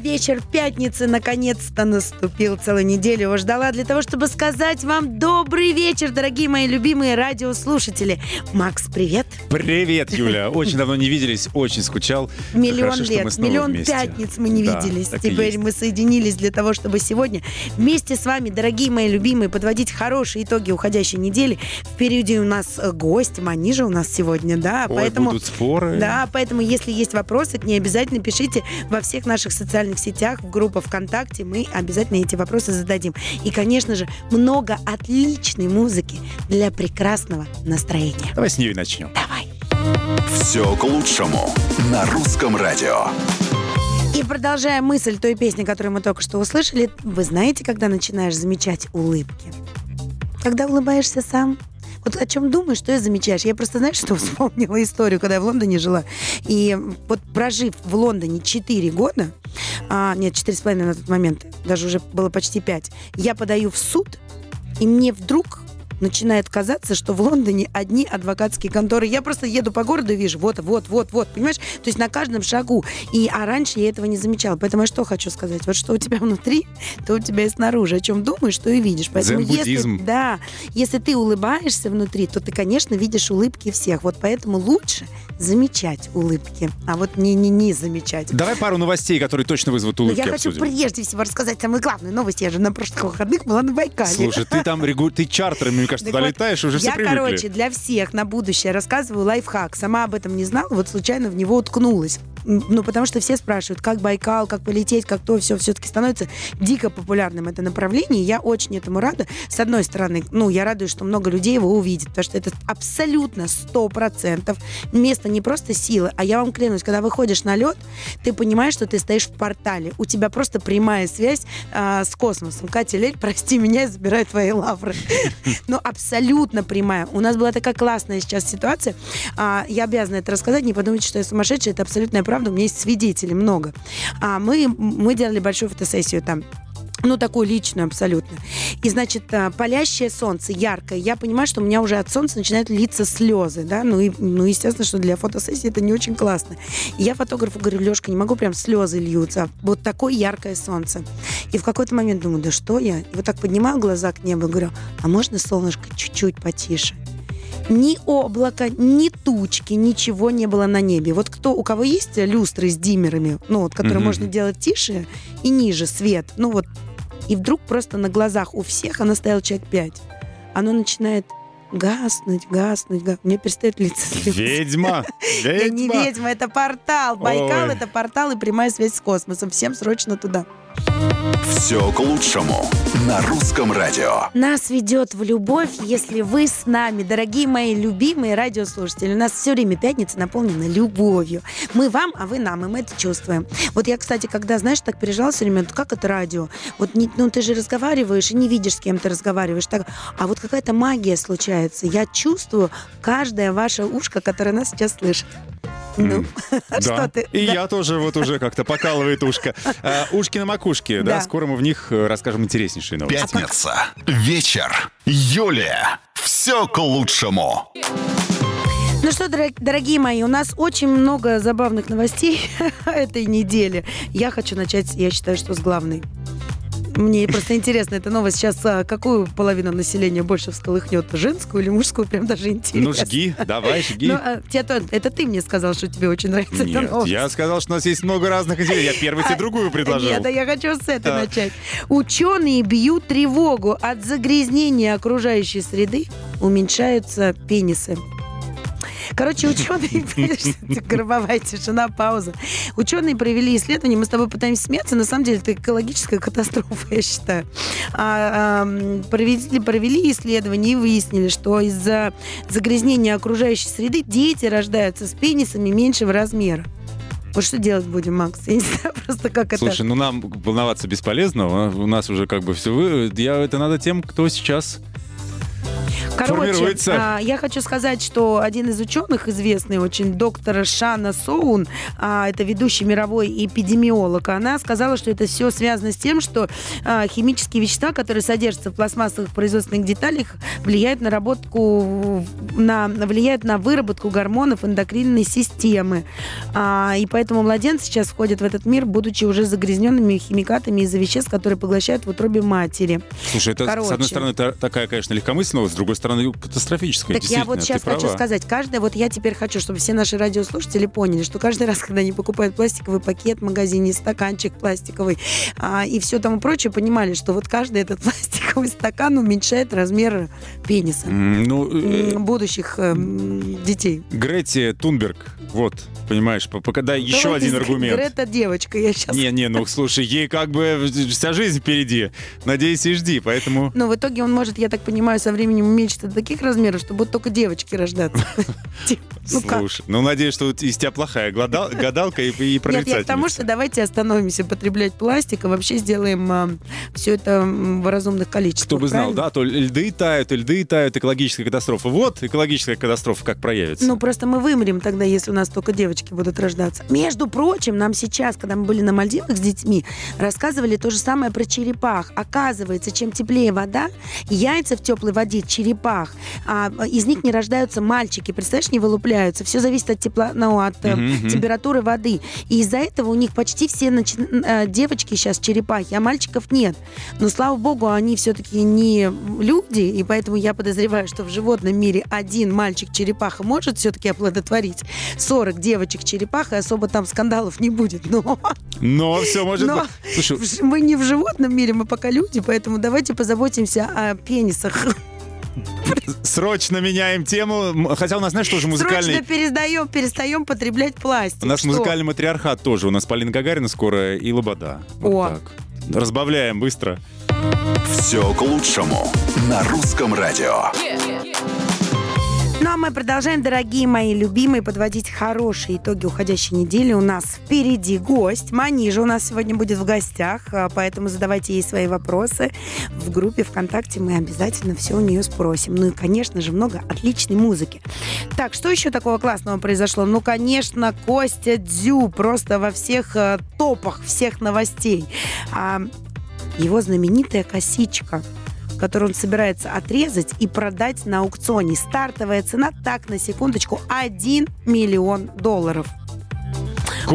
Вечер пятницы наконец-то наступил. Целую неделю его ждала для того, чтобы сказать вам добрый вечер, дорогие мои любимые радиослушатели. Макс, привет. Привет, Юля. Очень давно не виделись, очень скучал. Миллион Хорошо, лет, миллион вместе. пятниц мы не Да, виделись. Теперь мы соединились для того, чтобы сегодня вместе с вами, дорогие мои любимые, подводить хорошие итоги уходящей недели. Впереди у нас э, гость, они же у нас сегодня, да, Ой, поэтому... будут споры. Да, поэтому если есть вопросы к ней, обязательно пишите во всех наших социальных сетях, в группах ВКонтакте, мы обязательно эти вопросы зададим. И, конечно же, много отличной музыки для прекрасного настроения. Давай с нее и начнем. Давай. Все к лучшему. На русском радио. И продолжая мысль той песни, которую мы только что услышали, вы знаете, когда начинаешь замечать улыбки? Когда улыбаешься сам? Вот о чем думаешь, что и замечаешь. Я просто, знаешь, что вспомнила историю, когда я в Лондоне жила. И вот прожив в Лондоне 4 года, а, нет, 4,5 на тот момент, даже уже было почти 5, я подаю в суд, и мне вдруг начинает казаться, что в Лондоне одни адвокатские конторы. Я просто еду по городу и вижу, вот, вот, вот, вот, понимаешь? То есть на каждом шагу. И, а раньше я этого не замечала. Поэтому я что хочу сказать? Вот что у тебя внутри, то у тебя и снаружи. О чем думаешь, то и видишь. Поэтому если, да, если ты улыбаешься внутри, то ты, конечно, видишь улыбки всех. Вот поэтому лучше замечать улыбки, а вот не, не, не замечать. Давай пару новостей, которые точно вызовут Но улыбки, я хочу обсудим. прежде всего рассказать самую главную новость. Я же на прошлых выходных была на Байкале. Слушай, ты там регу... ты чартерами, кажется, Так вот, долетаешь, уже все Я, привыкли. короче, для всех на будущее рассказываю лайфхак. Сама об этом не знала, вот случайно в него уткнулась. Ну, потому что все спрашивают, как Байкал, как полететь, как то, все все-таки становится дико популярным это направление. Я очень этому рада. С одной стороны, ну, я радуюсь, что много людей его увидит, потому что это абсолютно сто процентов место не просто силы, а я вам клянусь, когда выходишь на лед, ты понимаешь, что ты стоишь в портале. У тебя просто прямая связь а, с космосом. Катя Лель, прости меня, я забираю твои лавры. Ну, абсолютно прямая. У нас была такая классная сейчас ситуация. А, я обязана это рассказать. Не подумайте, что я сумасшедшая. Это абсолютная правда. У меня есть свидетелей много. А, мы, мы делали большую фотосессию там. Ну, такую личную абсолютно. И, значит, а, палящее солнце, яркое. Я понимаю, что у меня уже от солнца начинают литься слезы, да, ну, и, ну, естественно, что для фотосессии это не очень классно. И я фотографу говорю, Лешка, не могу, прям слезы льются. Вот такое яркое солнце. И в какой-то момент думаю, да что я? И вот так поднимаю глаза к небу и говорю, а можно солнышко чуть-чуть потише? Ни облака, ни тучки, ничего не было на небе. Вот кто, у кого есть люстры с диммерами, ну вот, которые Мгм. можно делать тише и ниже свет, ну вот, и вдруг просто на глазах у всех, она стояла человек пять, оно начинает гаснуть, гаснуть, гаснуть. Мне перестает лица слезы. Ведьма! Я не Ведьма! ведьма, это портал. Байкал это портал и прямая связь с космосом. Всем срочно туда. Все к лучшему. На русском радио. Нас ведет в любовь, если вы с нами, дорогие мои любимые радиослушатели. У нас все время пятница наполнена любовью. Мы вам, а вы нам, и мы это чувствуем. Вот я, кстати, когда, знаешь, так переживала все время, как это радио? Вот не- ну ты же разговариваешь и не видишь, с кем ты разговариваешь. Так, а вот какая-то магия случается. Я чувствую каждое ваше ушко, которое нас сейчас слышит. Ну, что Да. ты? И Да. я тоже вот уже как-то покалывает ушко. А, ушки на макушке, да? Да. Скоро мы в них э, расскажем интереснейшие новости. Пятница. Вечер. Юлия. Все к лучшему. Ну что, дорог- дорогие мои, у нас очень много забавных новостей этой недели. Я хочу начать, я считаю, что с главной. Мне просто интересно, эта новость сейчас а, какую половину населения больше всколыхнет? Женскую или мужскую? Прям даже интересно. Ну, жги, давай, жги. Ну, а, тебе то- это ты мне сказал, что тебе очень нравится эта Нет, новость. я сказал, что у нас есть много разных идей. Я первый тебе другую предложил. Нет, да я хочу с этой начать. Ученые бьют тревогу от загрязнения окружающей среды, уменьшаются пенисы. Короче, ученые... Гробовая тишина, пауза. Ученые провели исследование, мы с тобой пытаемся смеяться, на самом деле это экологическая катастрофа, я считаю. А, ам, провели, провели исследование и выяснили, что из-за загрязнения окружающей среды дети рождаются с пенисами меньшего размера. Вот что делать будем, Макс? Я не знаю просто, как это... Слушай, ну нам волноваться бесполезно. У нас- У нас уже как бы все... Я, это надо тем, кто сейчас Короче, а, я хочу сказать, что один из ученых, известный очень, доктор Шана Соун, а, это ведущий мировой эпидемиолог, она сказала, что это все связано с тем, что а, химические вещества, которые содержатся в пластмассовых производственных деталях, влияют на работку, на, влияют на выработку гормонов эндокринной системы. А, и поэтому младенцы сейчас входят в этот мир, будучи уже загрязненными химикатами из-за веществ, которые поглощают в утробе матери. Слушай, это, с короче. одной стороны, та- такая, конечно, легкомысленная, с другой стороны, катастрофическая. Так я вот сейчас хочу права. сказать, каждый, вот я теперь хочу, чтобы все наши радиослушатели поняли, что каждый раз, когда они покупают пластиковый пакет в магазине, стаканчик пластиковый а, и все тому прочее, понимали, что вот каждый этот пластиковый стакан уменьшает размер пениса Ну, э, будущих эм, детей. Гретти Тунберг, вот, понимаешь, по- пока дай еще Давайте один аргумент. Грета девочка, я сейчас... Не, не, ну слушай, ей как бы вся жизнь впереди. Надеюсь и жди, поэтому. Но в итоге он может, я так понимаю, со временем уменьшиться до таких размеров, что будут только девочки рождаться. Типа, Ну? Слушай, ну надеюсь, что из тебя плохая гадалка и, и Нет, я к тому, прорицательница. что давайте остановимся потреблять пластик, а вообще сделаем все это в разумных количествах. Кто бы знал, да, то льды тают, и льды тают, экологическая катастрофа. Вот экологическая катастрофа как проявится. Ну, просто мы вымрем тогда, если у нас только девочки будут рождаться. Между прочим, нам сейчас, когда мы были на Мальдивах с детьми, рассказывали то же самое про черепах. Оказывается, чем теплее вода, яйца в теплой воде, черепах, а, из них не рождаются мальчики, представляешь, не вылупляются. Все зависит от тепла, ну, от э, мгм. температуры воды. И из-за этого у них почти все начи- э, девочки сейчас черепахи, а мальчиков нет. Но, слава богу, они все-таки не люди, и поэтому я подозреваю, что в животном мире один мальчик-черепаха может все-таки оплодотворить 40 девочек-черепах, и особо там скандалов не будет. Но Но все может Но- быть. Слушай, мы не в животном мире, мы пока люди, поэтому давайте позаботимся о пенисах. Срочно меняем тему. Хотя у нас, знаешь, тоже музыкальный... Срочно перестаем, перестаем потреблять пластик. У нас Что? музыкальный матриархат тоже. У нас Полина Гагарина скоро и Лобода. Вот О. так. Разбавляем быстро. Все к лучшему на русском радио. Ну а мы продолжаем, дорогие мои любимые, подводить хорошие итоги уходящей недели. У нас впереди гость. Манижа у нас сегодня будет в гостях, а, поэтому задавайте ей свои вопросы. В группе ВКонтакте мы обязательно все у нее спросим. Ну и, конечно же, много отличной музыки. Так, что еще такого классного произошло? Ну, конечно, Костя Дзю просто во всех э, топах всех новостей. А, его знаменитая косичка которую он собирается отрезать и продать на аукционе. Стартовая цена, так, на секундочку, 1 миллион долларов.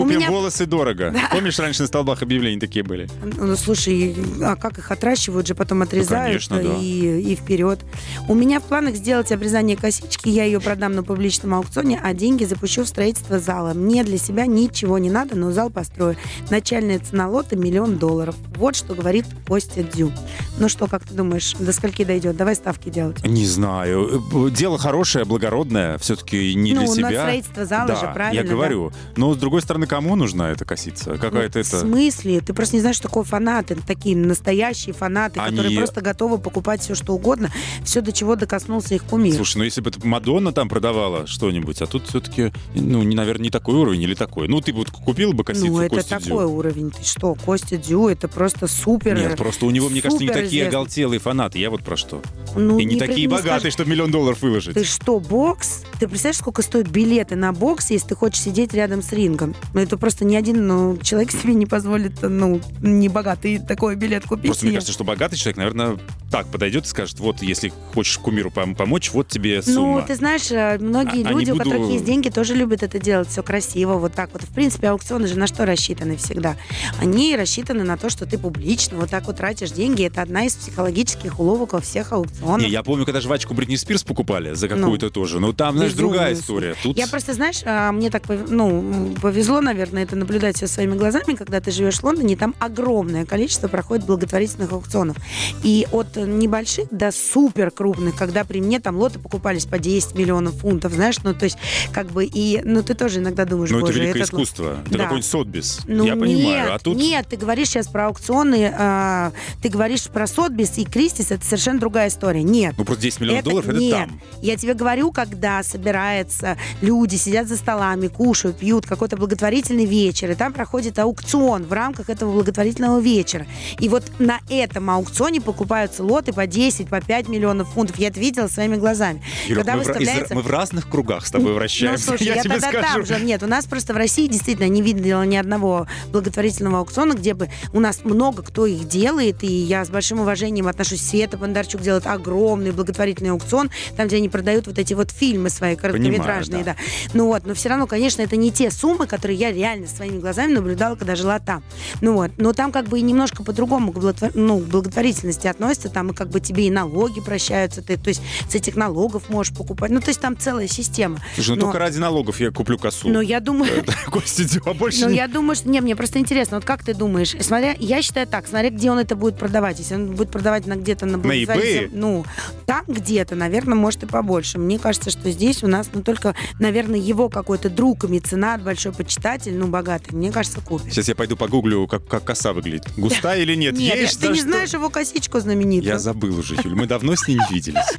Купим меня- волосы дорого. Помнишь, раньше на столбах объявлений такие были? Ну, слушай, а как их отращивают же, потом отрезают конечно, да. и, и вперед. У меня в планах сделать обрезание косички, я ее продам на публичном аукционе, а деньги запущу в строительство зала. Мне для себя ничего не надо, но зал построю. Начальная цена лота миллион долларов. Вот что говорит Костя Дзю. Ну что, как ты думаешь, до скольки дойдет? Давай ставки делать. Не знаю. Дело хорошее, благородное. Все-таки не Ну, для себя. строительство зала да, же, правильно, я да? говорю. Но, с другой стороны, кому нужна эта косица? Какая-то Ну, В это... смысле? Ты просто не знаешь, что такое фанаты. Такие настоящие фанаты, Они- которые просто готовы покупать все, что угодно, все, до чего докоснулся их кумир. Слушай, ну если бы это Мадонна там продавала что-нибудь, а тут все-таки, ну, не, наверное, не такой уровень или такой. Ну, ты бы купил бы косицу ну, это Кости такой Дзю? уровень. Ты что, Костя Дю, это просто супер. Нет, просто у него, мне кажется, не такие оголтелые фанаты. Я вот про что. Ну, И не, при- такие не богатые, скажешь. чтобы миллион долларов выложить. Ты что, бокс? Ты представляешь, сколько стоят билеты на бокс, если ты хочешь сидеть рядом с рингом? Ну, Это просто ни один ну, человек себе не позволит, ну, не богатый такой билет купить. Просто мне себе. кажется, что богатый человек, наверное, так подойдет и скажет, вот, если хочешь кумиру пом- помочь, вот тебе сумма. Ну, ты знаешь, э, многие А- а люди, не у буду- которых есть деньги, тоже любят это делать все красиво, вот так вот. В принципе, аукционы же на что рассчитаны всегда? Они рассчитаны на то, что ты публично вот так вот тратишь деньги. Это одна из психологических уловок во всех аукционах. Не, я помню, когда жвачку Бритни Спирс покупали за какую-то тоже. Ну, там, знаешь, другая история. Тут Я просто, знаешь, а, мне так ну, повезло, наверное, это наблюдать все своими глазами, когда ты живешь в Лондоне, там огромное количество проходит благотворительных аукционов. И от небольших до супер крупных, когда при мне там лоты покупались по 10 миллионов фунтов, знаешь, ну, то есть, как бы, и, ну, ты тоже иногда думаешь, ну, это великое этот искусство. Это Да. какой-нибудь Сотбис. ну, я понимаю. Нет, а тут нет, ты говоришь сейчас про аукционы, а, ты говоришь про Сотбис и Кристис, это совершенно другая история. Нет. ну, просто 10 миллионов Это- долларов, это нет. там. Я тебе говорю, когда собирается, люди сидят за столами, кушают, пьют, какой-то благотворительный благотворительный вечер, и там проходит аукцион в рамках этого благотворительного вечера. И вот на этом аукционе покупаются лоты по 10, по 5 миллионов фунтов. Я это видела своими глазами. Юрок, Когда мы, в, выставляется... мы в разных кругах с тобой вращаемся. Ну, слушай, я, тебе тогда скажу. там же. Нет, у нас просто в России действительно не видела ни одного благотворительного аукциона, где бы у нас много кто их делает, и я с большим уважением отношусь. Света Бондарчук делает огромный благотворительный аукцион, там, где они продают вот эти вот фильмы свои короткометражные, да. да. Ну вот, но все равно, конечно, это не те суммы, которые я реально своими глазами наблюдала, когда жила там. Ну вот, но там как бы и немножко по-другому к благотвор- ну, к благотворительности относятся, там и как бы тебе и налоги прощаются, ты, то есть с этих налогов можешь покупать, ну то есть там целая система. Слушай, ну Но- только ради налогов я куплю косу. Но я думаю, Костя, а больше ну, я думаю, что... Не, мне просто интересно, вот как ты думаешь? Смотря, я считаю так, смотря где он это будет продавать. Если он будет продавать на где-то на благотворительном-? Ну, там где-то, наверное, может и побольше. Мне кажется, что здесь у нас, ну, только, наверное, его какой-то друг и меценат, большой почитатель, ну, богатый, мне кажется, купит. Сейчас я пойду погуглю, как, как коса выглядит. Густая или нет? Нет, Есть ты не что? знаешь его косичку знаменитую? Я забыл уже, Юль. Мы давно с ней не виделись.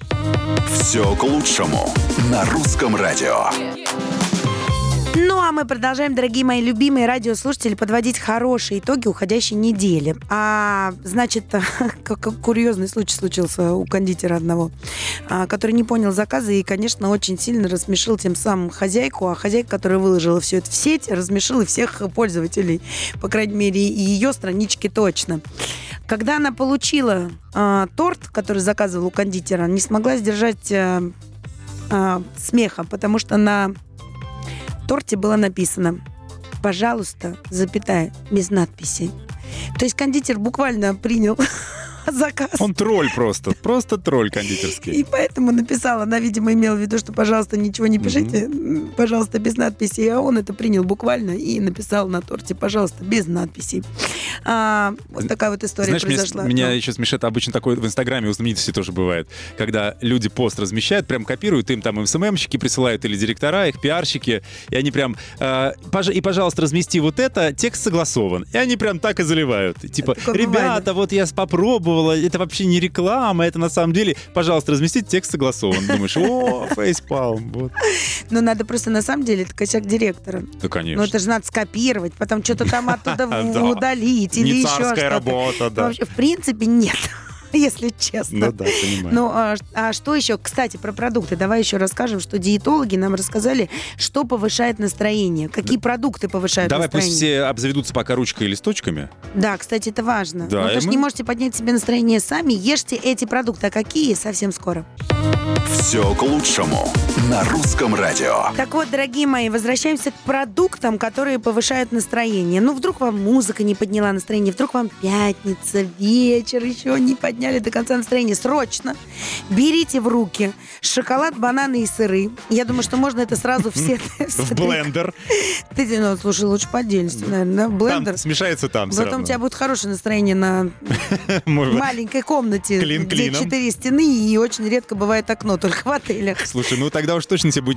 Все к лучшему на русском радио. Ну, а мы продолжаем, дорогие мои любимые радиослушатели, подводить хорошие итоги уходящей недели. А, значит, как, курьезный случай случился у кондитера одного, а, который не понял заказы и, конечно, очень сильно рассмешил тем самым хозяйку, а хозяйка, которая выложила все это в сеть, рассмешила и всех пользователей, по крайней мере, и ее странички точно. Когда она получила а, торт, который заказывал у кондитера, не смогла сдержать а, а, смеха, потому что на торте было написано «Пожалуйста, запятая, без надписи». То есть кондитер буквально принял заказ. Он тролль просто. Просто тролль И кондитерский. поэтому написала, она, видимо, имела в виду, что, пожалуйста, ничего не пишите, м, пожалуйста, без надписи. А он это принял буквально и написал на торте, пожалуйста, без надписей. А, вот такая вот история Знаешь, меня, произошла. меня Ну. еще смешит обычно такое в Инстаграме у знаменитостей тоже бывает, когда люди пост размещают, прям копируют, им там СММщики присылают или директора, их пиарщики, и они прям э, пож- и, пожалуйста, размести вот это, текст согласован. И они прям так и заливают. Типа, Такое бывает, ребята, вот я попробовала, это вообще не реклама, это на самом деле, пожалуйста, разместите, текст согласован. Думаешь, о, фейспалм, вот. Но надо просто, на самом деле, это косяк директора. Да, конечно. Ну, это же надо скопировать, потом что-то там оттуда Да. удалить или еще что-то. работа, да. Вообще, в принципе, нет, если честно. Ну да, понимаю. Ну, а, а что еще? Кстати, про продукты. Давай еще расскажем, что диетологи нам рассказали, что повышает настроение. Какие продукты повышают Давай пусть настроение. все обзаведутся пока ручкой и листочками. Да, кстати, это важно. Да, вы же мы- не можете поднять себе настроение сами. Ешьте эти продукты. А какие? Совсем скоро. Все к лучшему на русском радио. Так вот, дорогие мои, возвращаемся к продуктам, которые повышают настроение. Ну, вдруг вам музыка не подняла настроение, вдруг вам пятница, вечер, еще не подняли до конца настроение. Срочно берите в руки шоколад, бананы и сыры. Я думаю, что можно это сразу все... В блендер. Ты, ну, слушай, лучше по отдельности, наверное? Блендер. Смешается там Потом у тебя будет хорошее настроение на маленькой комнате, где четыре стены и очень редко бывает окно, только в отелях. Слушай, ну тогда уж точно тебе будет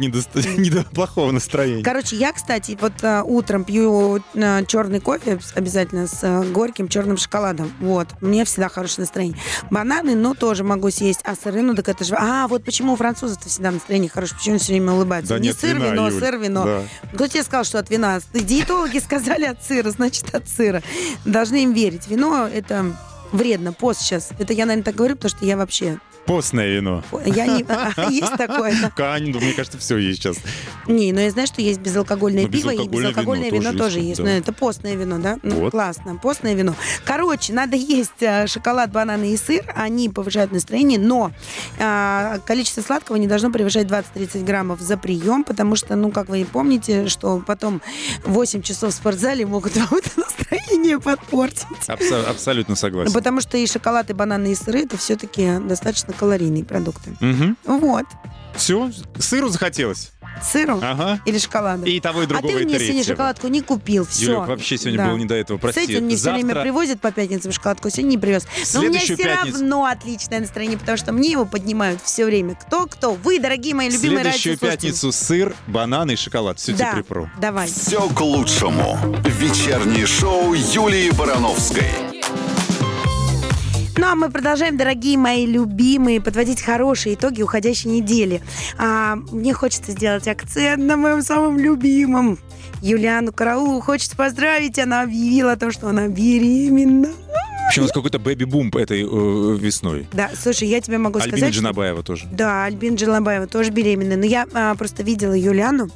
не до, плохого настроения. Короче, я, кстати, вот а, утром пью а, черный кофе обязательно с а, горьким черным шоколадом. Вот. Мне всегда хорошее настроение. Бананы, ну, тоже могу съесть. А сыры, ну, так это же... А, вот почему у французов-то всегда настроение хорошее. Почему они все время улыбаются? Да Не нет, сыр, вина, вино, Юль. сыр, вино. Да. Кто тебе сказал, что от вина? Диетологи сказали от сыра, значит, от сыра. Должны им верить. Вино — это вредно. Пост сейчас. Это я, наверное, так говорю, потому что я вообще... Постное вино. Я не... Есть такое? Кань, ну, мне кажется, все есть сейчас. Не, но я знаю, что есть безалкогольное Ну, пиво и безалкогольное вино вино, тоже есть, да. Но это постное вино, да? Ну, классно. Постное вино. Короче, надо есть э, шоколад, бананы и сыр. Они повышают настроение, но э, количество сладкого не должно превышать 20-30 граммов за прием, потому что, ну, как вы и помните, что потом 8 часов в спортзале могут вам это настроение подпортить. Абсо- абсолютно согласен. Потому что и шоколад, и бананы, и сыры это все-таки достаточно калорийные продукты. Угу. Вот. Все, сыру захотелось. Сыру Ага. или шоколадом. И того, и а другого, ты и мне сегодня третьего. шоколадку не купил. Все. Юлек, вообще сегодня было не до этого, прости. Кстати, он мне все время Завтра- привозит по пятницам шоколадку, сегодня не привез. Но у меня Следующую все пятницу- равно отличное настроение, потому что мне его поднимают все время. Кто-кто? Вы, дорогие мои любимые Следующую радиослушатели. пятницу сыр, бананы и шоколад. Все Да, тебе припру. давай. Все к лучшему. Вечернее шоу Юлии Барановской. Ну, а мы продолжаем, дорогие мои любимые, подводить хорошие итоги уходящей недели. А, мне хочется сделать акцент на моем самом любимом. Юлиану Караулу хочет поздравить. Она объявила то, что она беременна. Вообще у нас какой-то бэби-бум этой э, весной. Да, слушай, я тебе могу Альбина сказать... что- Джанабаева тоже. Да, Альбина Джелабаева тоже беременна. Но я а, просто видела Юлиану,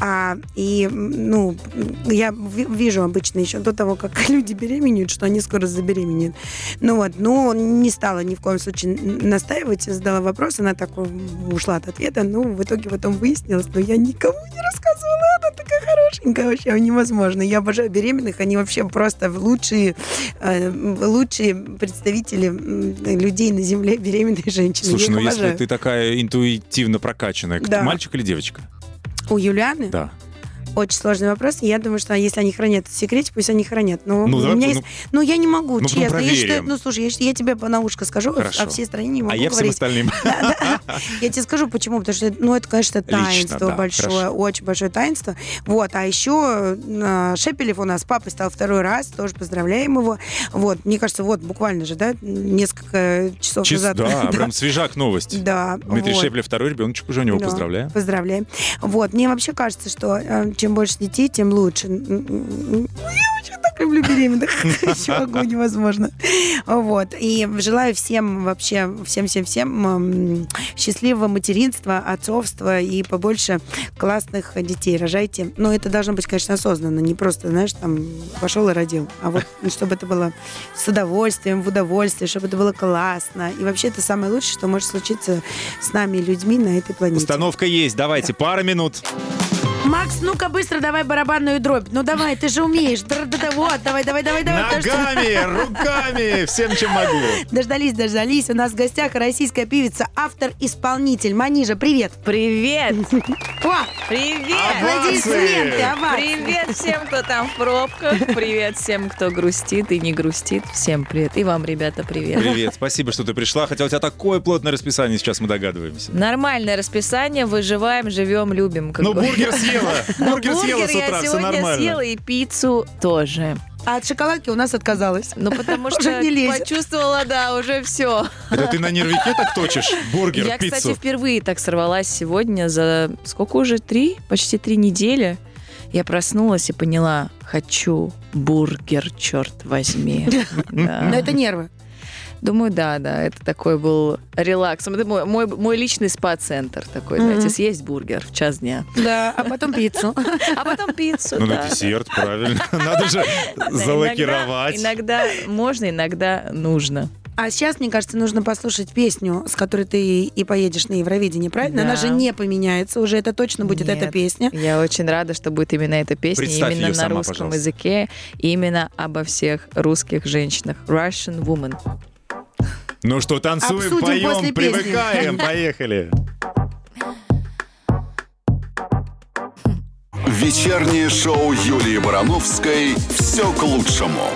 а, и, ну, я ви- вижу обычно еще до того, как люди беременеют, что они скоро забеременеют. Ну вот, но не стала ни в коем случае настаивать, задала вопрос, она так ушла от ответа. Ну, в итоге потом выяснилось, но я никому не рассказывала, она такая хорошенькая, вообще невозможно. Я обожаю беременных, они вообще просто лучшие, э, лучшие представители людей на земле, беременные женщины. Слушай, Я ну если ты такая интуитивно прокачанная, Да. мальчик или девочка? У Юлианы Да. Очень сложный вопрос. Я думаю, что если они хранят в секрете, пусть они хранят. Но Ну, у давай, меня ну- есть... Ну, я не могу, Ну, ну, честно. Я считаю, ну, слушай, я, я тебе на ушко скажу, Хорошо. а всей стране не могу А я всем говорить. остальным. Да, да. Я тебе скажу, почему. Потому что, ну, это, конечно, Лично, таинство да, большое, хорошо. очень большое таинство. Вот, а еще э, Шепелев у нас папой стал второй раз, тоже поздравляем его. Вот, мне кажется, вот буквально же, да, несколько часов Чис- назад. Да, прям свежак новость. Да, Дмитрий вот. Шеплев, второй ребеночек уже у него, Да, поздравляем. Поздравляем. Вот, мне вообще кажется, что э, чем больше детей, тем лучше. М. Я очень так люблю беременных. Еще могу, невозможно. Вот. И желаю всем вообще, всем-всем-всем счастливого материнства, отцовства и побольше классных детей. Рожайте. Но это должно быть, конечно, осознанно. Не просто, знаешь, там, пошел и родил. А вот чтобы это было с удовольствием, в удовольствии, чтобы это было классно. И вообще это самое лучшее, что может случиться с нами, людьми на этой планете. Установка есть, давайте, пара минут. Макс, ну-ка быстро давай барабанную дробь. Ну давай, ты же умеешь. Вот, давай, давай, давай, давай. Ногами, руками, всем, чем могу. Дождались, дождались. У нас в гостях российская певица, автор-исполнитель. Манижа, привет. Привет! О, Привет! аплодисменты. Привет всем, кто там в пробках. Привет всем, кто грустит и не грустит. Всем привет. И вам, ребята, привет. Привет, спасибо, что ты пришла. Хотя у тебя такое плотное расписание, сейчас мы догадываемся. Нормальное расписание. Выживаем, живем, любим. Ну, бургер съела. Бургер съела с я утра, все сегодня нормально. съела и пиццу тоже. А от шоколадки у нас отказалась. Ну, потому что не лезет. почувствовала, да, уже все. Это ты на нервике так точишь? Бургер, Я, пиццу. кстати, впервые так сорвалась сегодня за сколько уже? Три? Почти три недели. Я проснулась и поняла, хочу бургер, черт возьми. Да. Но это нервы. Думаю, да, да, это такой был релакс. Это мой, мой, мой личный спа-центр такой, Мгм. знаете, съесть бургер в час дня. Да, а потом пиццу. А потом пиццу, Ну, на десерт, правильно. Надо же залакировать. Иногда, можно, иногда нужно. А сейчас, мне кажется, нужно послушать песню, с которой ты и поедешь на Евровидение, правильно? Да. Она же не поменяется, уже это точно будет Нет. эта песня. Я очень рада, что будет именно эта песня, Представь именно на сама, русском пожалуйста. языке, именно обо всех русских женщинах. Russian Woman. Ну что, танцуем, Обсудим после поем, песни. привыкаем, поехали. Вечернее шоу Юлии Барановской «Все к лучшему».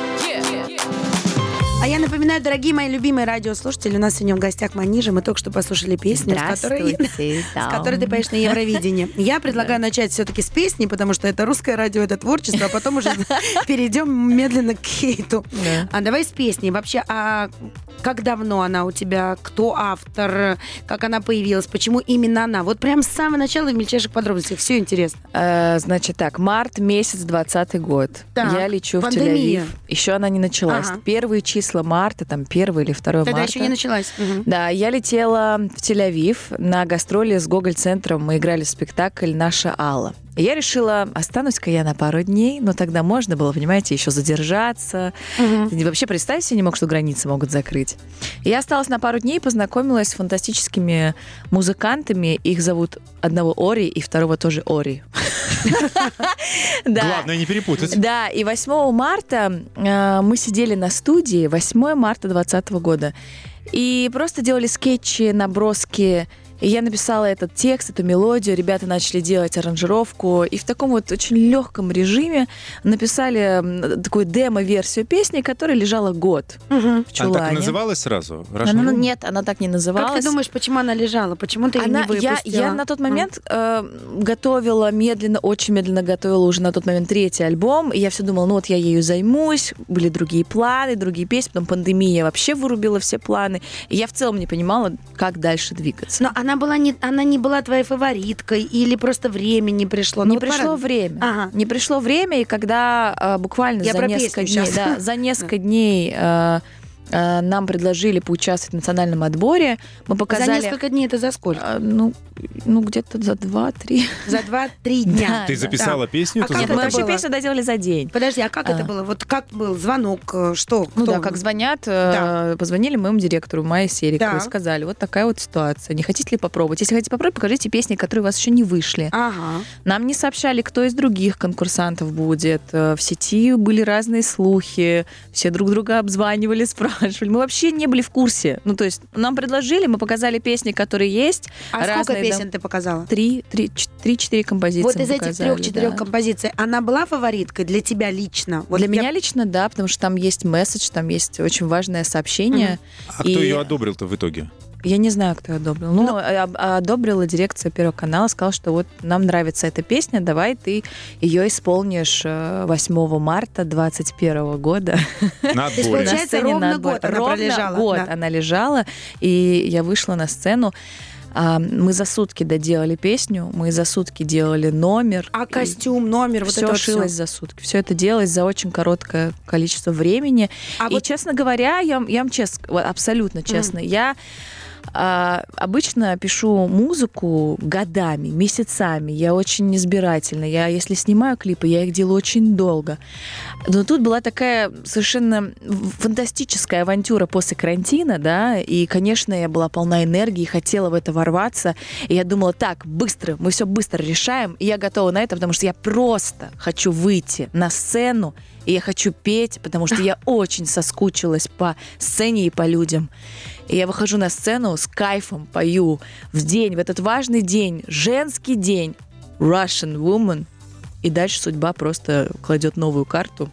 А я напоминаю, дорогие мои любимые радиослушатели, у нас сегодня в гостях Манижа. Мы только что послушали песню, с которой, с которой ты поешь на Евровидение. Я предлагаю начать все-таки с песни, потому что это русское радио, это творчество, а потом уже перейдем медленно к хейту. Да. А давай с песней. Вообще, а как давно она у тебя? Кто автор? Как она появилась? Почему именно она? Вот прям с самого начала в мельчайших подробностях. Все интересно. Э, Значит так, март месяц, двадцатый год. Так, Я лечу пандемия. в Тель-Авив. Еще она не началась. Ага. Первые числа марта, там первый или второй Тогда марта. еще не началась. Да, я летела в Тель-Авив на гастроли с Гоголь-центром. Мы играли в спектакль «Наша Алла». И я решила, останусь-ка я на пару дней, но тогда можно было, понимаете, еще задержаться. Ты вообще представить себе не мог, что границы могут закрыть. И я осталась на пару дней, познакомилась с фантастическими музыкантами. Их зовут одного Ори и второго тоже Ори. Главное не перепутать. Да, и 8 марта э, мы сидели на студии, 8 марта 2020 года, и просто делали скетчи, наброски. И я написала этот текст, эту мелодию, ребята начали делать аранжировку, и в таком вот очень легком режиме написали такую демо-версию песни, которая лежала год Мгм. в Она так и чулане. называлась сразу? Russian Она- ну, Woman? нет, она так не называлась. Как ты думаешь, почему она лежала? Почему ты ее Она, не я, выпустила? я на тот момент э, готовила медленно, очень медленно готовила уже на тот момент третий альбом. И я все думала, ну вот я ею займусь. Были другие планы, другие песни. Потом пандемия вообще вырубила все планы. И я в целом не понимала, как дальше двигаться. Но она она была не, она не была твоей фавориткой или просто время не пришло? Ну, не вот пришло пора- время. Ага. Не пришло время, и когда а, буквально Я за несколько дней, да, за несколько дней а, нам предложили поучаствовать в национальном отборе, мы За показали. несколько дней это за сколько? а, ну, ну где-то за два-три. За два-три дня. Да, Ты записала песню? А как Нет, мы вообще было? песню доделали за день. Подожди, а как А. это было? Вот как был звонок? э, Что? Ну Кто? да, как звонят, э, позвонили моему директору Майе Сериковой и сказали, вот такая вот ситуация, не хотите ли попробовать? Если хотите попробовать, покажите песни, которые у вас еще не вышли. Ага. Нам не сообщали, кто из других конкурсантов будет. Э, В сети были разные слухи, все друг друга обзванивали, спрашивали. Мы вообще не были в курсе. Ну, то есть нам предложили, мы показали песни, которые есть. А сколько разные, да. песен ты показала? Три, три, три-четыре композиции Вот из этих трех-четырех да. композиций она была фавориткой для тебя лично? Вот Для я- меня лично, да, потому что там есть месседж, там есть очень важное сообщение. А кто И- ее одобрил-то в итоге? Я не знаю, кто одобрил. Ну, а- а- одобрила дирекция Первого канала, сказала, что вот нам нравится эта песня, давай ты ее исполнишь э, 8 марта 2021 года. На есть, отборе. получается, На сцене ровно год она Ровно пролежала, год да. она лежала, и я вышла на сцену. А, Мы за сутки доделали песню, мы за сутки делали номер. А костюм, номер, вот все это шилось всё. за сутки. Все это делалось за очень короткое количество времени. А и, вот честно говоря, я, вам- я вам честно, вот абсолютно честно, я а, обычно пишу музыку годами, месяцами. Я очень избирательна. Я, если снимаю клипы, я их делаю очень долго. Но тут была такая совершенно фантастическая авантюра после карантина, да, и, конечно, я была полна энергии, хотела в это ворваться, и я думала, так, быстро, мы все быстро решаем, и я готова на это, потому что я просто хочу выйти на сцену, и я хочу петь, потому что я очень соскучилась по сцене и по людям. И я выхожу на сцену с кайфом, пою в день, в этот важный день, женский день, Russian Woman, и дальше судьба просто кладет новую карту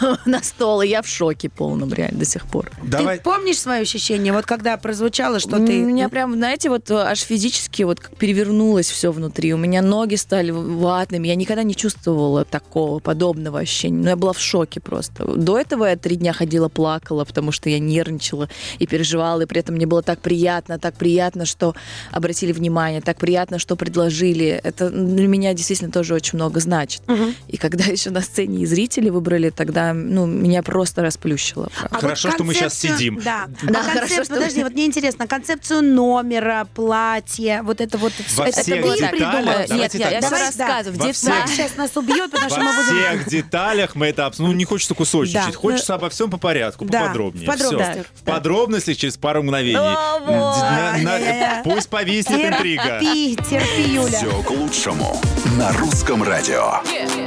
на стол, и я в шоке полном реально до сих пор. Давай. Ты помнишь свое ощущение, вот когда прозвучало, что У ты... меня прям, знаете, вот э, аж физически вот перевернулось все внутри. У меня ноги стали ватными. Я никогда не чувствовала такого подобного ощущения. Но я была в шоке просто. До этого я три дня ходила, плакала, потому что я нервничала и переживала, и при этом мне было так приятно, так приятно, что обратили внимание, так приятно, что предложили. Это для меня действительно тоже очень много значит. Мгм. И когда еще на сцене и зрители выбрали, тогда ну, меня просто расплющило. А Хорошо, вот что мы концепцию- сидим. Да. Да, а хорошо, концеп- что- Подожди, вот мне интересно, концепцию номера, платья, вот это вот все. Во это всех ты деталях, придумала? Нет, я, я все рассказываю. Во деталях. сейчас нас убьет, потому что Во мы будем... всех деталях мы это... Ну, не хочется кусочничать. Да. Хочется обо всем по порядку, Да, поподробнее. в подробностях. Всё. В подробностях через пару мгновений. Ай-яй-яй. Пусть повиснет интрига. Терпи, терпи, Юля. Все к лучшему на русском радио. А мы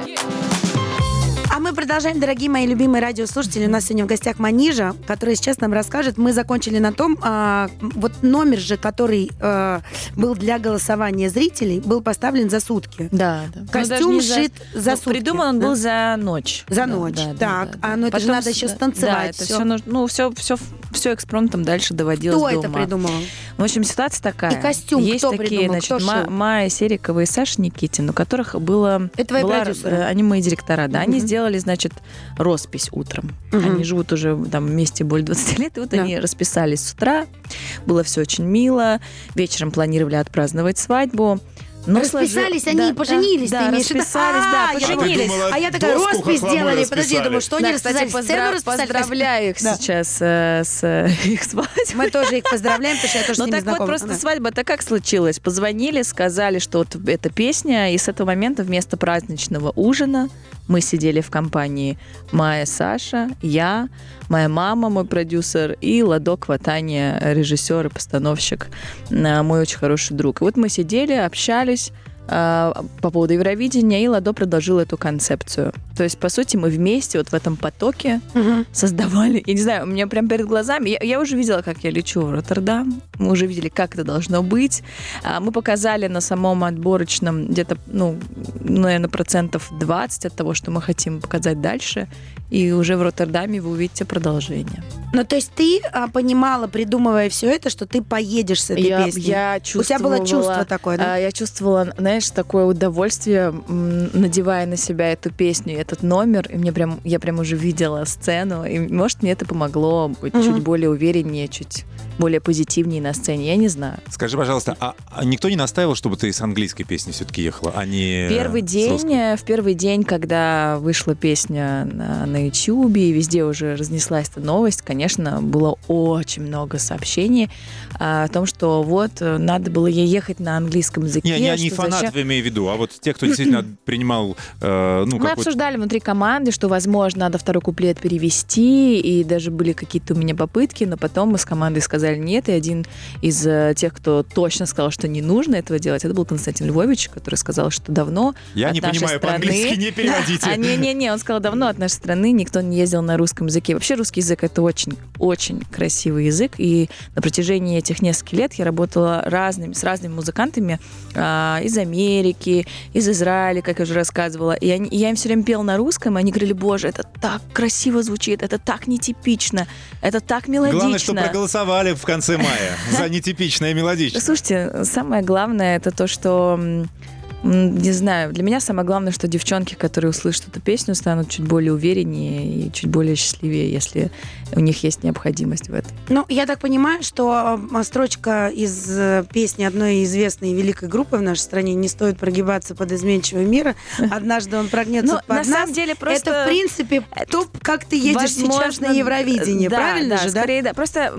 продолжаем, дорогие мои любимые радиослушатели. У нас сегодня в гостях Манижа, который сейчас нам расскажет. Мы закончили на том, а, вот номер же, который а, был для голосования зрителей, был поставлен за сутки. Да, да. Ну, Костюм даже не за- шит за ну, сутки, Придуман он да? был за ночь. За Да, ночь. да, да, Так, да, а, да. ну это же надо с- еще станцевать Да, это всё. все нужно, ну все, все, все экспромтом дальше доводилось Кто до это ума. придумал? В общем, ситуация такая. И костюм Есть кто такие, придумал? значит, Кто Ма-? Майя Серикова и Саша Никитин, у которых было... Это твои была- продюсеры? э, Они мои директора, да. Они Мгм. сделали, значит, роспись утром. Мгм. Они живут уже там вместе более 20 лет, и вот Да. они расписались с утра. Было все очень мило. Вечером планировали отпраздновать свадьбу. Но Расписались сложи- они да, и поженились, Да, ты да, имеешь в виду? расписались, А, да, я поженились. думала, А я такая, роспись сделали. Подожди, я думаю, что они Да, расписали? кстати, Сцену поздра- расписали? поздравляю их Да. сейчас э, с э, их свадьбой. Мы тоже их поздравляем, потому что я тоже с Ну ними так вот, просто Да. свадьба-то как случилась? Позвонили, сказали, что вот эта песня, и с этого момента вместо праздничного ужина мы сидели в компании Майя, Саша, я, моя мама, мой продюсер, и Ладок Ватания, режиссер и постановщик, э, мой очень хороший друг. И вот мы сидели, общались, по поводу Евровидения, и Ладо предложил эту концепцию. То есть, по сути, мы вместе вот в этом потоке Мгм. создавали. Я не знаю, у меня прям перед глазами. Я, я уже видела, как я лечу в Роттердам. Мы уже видели, как это должно быть. А, Мы показали на самом отборочном где-то, ну, наверное, процентов 20 от того, что мы хотим показать дальше. И уже в Роттердаме вы увидите продолжение. Ну, то есть ты а, понимала, придумывая все это, что ты поедешь с этой я, песней? я У тебя было чувствовала- чувство такое, да? А, Я чувствовала, знаешь, такое удовольствие, надевая на себя эту песню, и этот номер, и мне прям, я прям уже видела сцену, и может мне это помогло быть Мгм. чуть более увереннее, чуть более позитивнее на сцене, я не знаю. Скажи, пожалуйста, а, а никто не настаивал, чтобы ты с английской песней все-таки ехала, а не Первый день, э, в первый день, когда вышла песня на, на YouTube и везде уже разнеслась эта новость, конечно, было очень много сообщений а, о том, что вот э, надо было ей ехать на английском языке. Не, не, не фанатов зачем- имею в виду, а вот те, кто действительно принимал, э, ну, Мы обсуждали внутри команды, что, возможно, надо второй куплет перевести, и даже были какие-то у меня попытки, но потом мы с командой сказали нет, и один из э, тех, кто точно сказал, что не нужно этого делать, это был Константин Львович, который сказал, что давно Я от не нашей понимаю страны- по-английски, не переводите. А, не-не-не, он сказал, давно от нашей страны никто не ездил на русском языке. Вообще русский язык — это очень-очень красивый язык, и на протяжении этих нескольких лет я работала разными, с разными музыкантами а, из Америки, из Израиля, как я уже рассказывала, и, они- и я им все время пела на русском, и они говорили, боже, это так красиво звучит, это так нетипично, это так мелодично. Главное, что проголосовали в конце мая за нетипичное мелодичное. Слушайте, самое главное это то, что не знаю, для меня самое главное, что девчонки, которые услышат эту песню, станут чуть более увереннее и чуть более счастливее, если у них есть необходимость в этом. Ну, я так понимаю, что э, строчка из э, песни одной известной великой группы в нашей стране «Не стоит прогибаться под изменчивого мира». Однажды он прогнется Ну, под на нас. самом деле просто... Это, в принципе, то, как ты едешь сейчас Возможно, на Евровидение, да, правильно да, же, да? скорее, да? Просто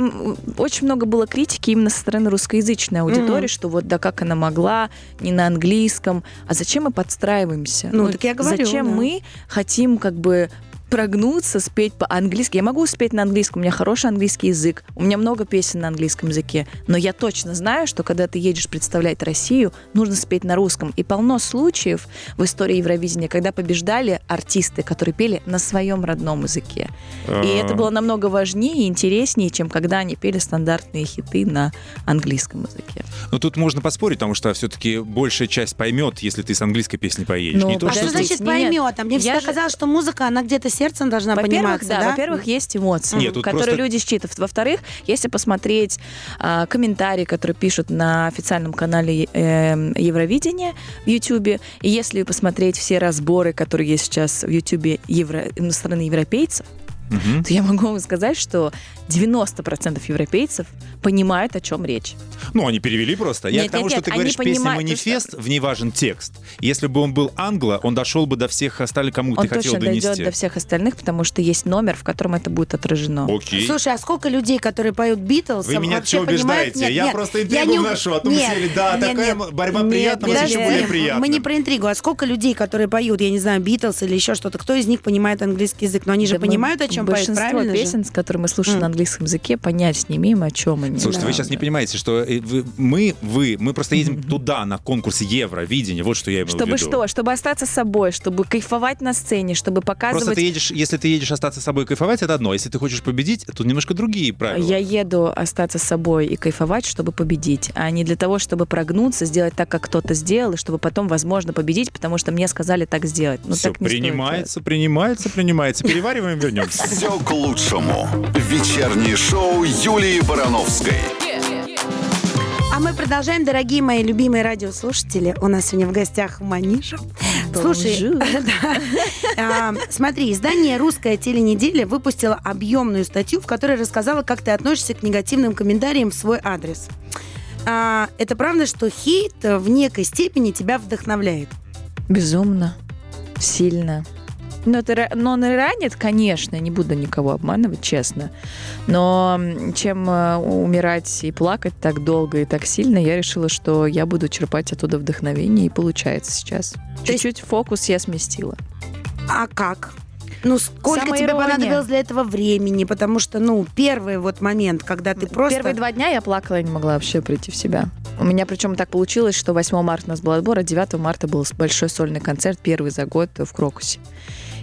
очень много было критики именно со стороны русскоязычной аудитории, Мгм. что вот да как она могла, не на английском, а зачем мы подстраиваемся? Ну, так я говорю, Зачем да. мы хотим как бы прогнуться, спеть по-английски. Я могу спеть на английском, у меня хороший английский язык, у меня много песен на английском языке, но я точно знаю, что когда ты едешь представлять Россию, нужно спеть на русском. И полно случаев в истории Евровидения, когда побеждали артисты, которые пели на своем родном языке. И это было намного важнее и интереснее, чем когда они пели стандартные хиты на английском языке. Ну, тут можно поспорить, потому что все-таки большая часть поймет, если ты с английской песней поедешь. Ну, Не то, А что значит поймет? А мне я всегда же- казалось, что музыка, она где-то сердцем должна Во-первых, пониматься, да, да? во-первых, есть эмоции, Нет, которые просто- люди считывают. Во-вторых, если посмотреть а, комментарии, которые пишут на официальном канале э, Евровидения в Ютубе, и если посмотреть все разборы, которые есть сейчас в Ютубе евро... на стороны европейцев, Мгм. то я могу вам сказать, что 90% европейцев понимают, о чем речь. Ну, они перевели просто. Я Нет, к тому, нет, что нет, ты они говоришь, песня понимают, «Манифест», в ней важен текст. Если бы он был англо, он дошел бы до всех остальных, кому Он ты хотел точно дойдет донести. до всех остальных, потому что есть номер, в котором это будет отражено. Окей. Слушай, а сколько людей, которые поют Битлз, Вы меня вообще понимают? убеждаете. Нет, я нет, просто я интригу не- вношу, а то нет, мы сели, да, нет, такая нет. борьба Нет, приятного, подожди, еще более приятно. Мы не про интригу, а сколько людей, которые поют, я не знаю, Битлз или еще что-то, кто из них понимает английский язык? Но они же Да мы понимают, о чем поют, Большинство правильно же? песен, с которыми мы слушаем на английском языке, понять не имеем, о чем они. Слушайте, Да, вы сейчас не да. понимаете, что э, вы- мы, вы, мы просто едем туда, на конкурс Евровидения, вот что я имел в Чтобы виду. что? Чтобы остаться собой, чтобы кайфовать на сцене, чтобы Просто показывать... ты едешь, если ты едешь остаться с собой и кайфовать, это одно. Если ты хочешь победить, тут немножко другие правила. Я еду остаться собой и кайфовать, чтобы победить, а не для того, чтобы прогнуться, сделать так, как кто-то сделал, и чтобы потом, возможно, победить, потому что мне сказали так сделать. Ну, Все так не стоит принимается, принимается, принимается. Перевариваем, вернемся. Все к лучшему. Вечернее шоу Юлии Барановской. А мы продолжаем, дорогие мои любимые радиослушатели. У нас сегодня в гостях Маниша. Слушай, да. А, смотри, издание «Русская теленеделя» выпустило объемную статью, в которой рассказала, как ты относишься к негативным комментариям в свой адрес. А, это правда, что хейт в некой степени тебя вдохновляет? Безумно, сильно. Но, это, но он и ранит, конечно, не буду никого обманывать, честно. Но чем э, умирать и плакать так долго и так сильно, я решила, что я буду черпать оттуда вдохновение, и получается сейчас. Чуть-чуть фокус я сместила. А как? Ну, сколько тебе понадобилось для этого времени? Потому что, ну, первый вот момент, когда ты просто... Первые два дня я плакала, я не могла вообще прийти в себя. У меня причем так получилось, что 8 марта у нас был отбор, а 9 марта был большой сольный концерт, первый за год в Крокусе.